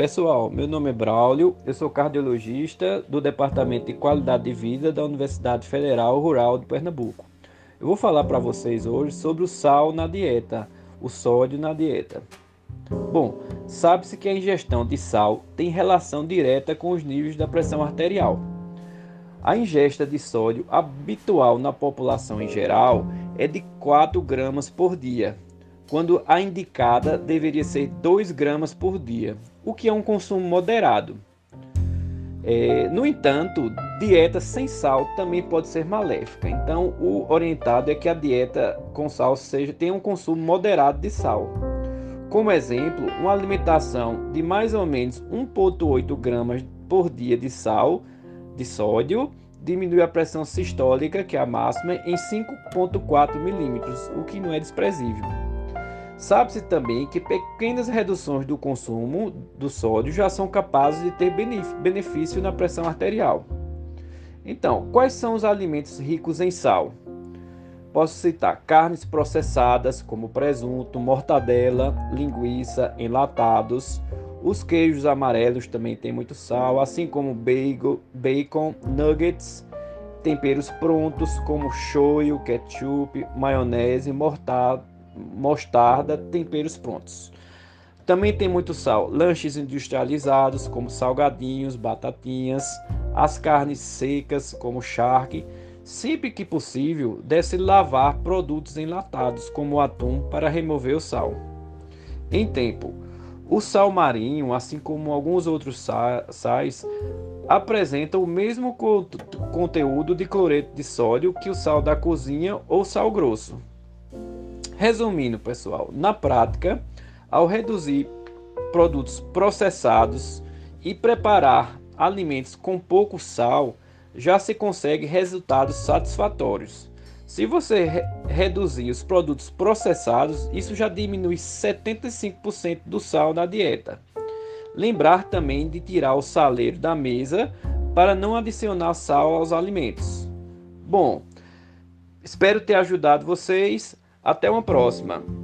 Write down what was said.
Pessoal, meu nome é Braulio, eu sou cardiologista do Departamento de Qualidade de Vida da Universidade Federal Rural de Pernambuco. Eu vou falar para vocês hoje sobre o sal na dieta, o sódio na dieta. Bom, sabe-se que a ingestão de sal tem relação direta com os níveis da pressão arterial. A ingesta de sódio habitual na população em geral é de 4 gramas por dia, quando a indicada deveria ser 2 gramas por dia, o que é um consumo moderado. É, no entanto, dieta sem sal também pode ser maléfica. Então, o orientado é que a dieta com sal seja tenha um consumo moderado de sal. Como exemplo, uma alimentação de mais ou menos 1,8 gramas por dia de sal de sódio diminui a pressão sistólica, que é a máxima, em 5,4 milímetros, o que não é desprezível. Sabe-se também que pequenas reduções do consumo do sódio já são capazes de ter benefício na pressão arterial. Então, quais são os alimentos ricos em sal? Posso citar carnes processadas, como presunto, mortadela, linguiça, enlatados. Os queijos amarelos também têm muito sal, assim como bacon, nuggets, temperos prontos, como shoyu, ketchup, maionese, mortado mostarda, temperos prontos. Também tem muito sal, lanches industrializados como salgadinhos, batatinhas, as carnes secas como charque. Sempre que possível, deve-se lavar produtos enlatados como atum para remover o sal. Em tempo, o sal marinho, assim como alguns outros sais, apresentam o mesmo conteúdo de cloreto de sódio que o sal da cozinha ou sal grosso. Resumindo, pessoal, na prática, ao reduzir produtos processados e preparar alimentos com pouco sal, já se consegue resultados satisfatórios. Se você re reduzir os produtos processados, isso já diminui 75% do sal na dieta. Lembrar também de tirar o saleiro da mesa para não adicionar sal aos alimentos. Bom, espero ter ajudado vocês. Até uma próxima!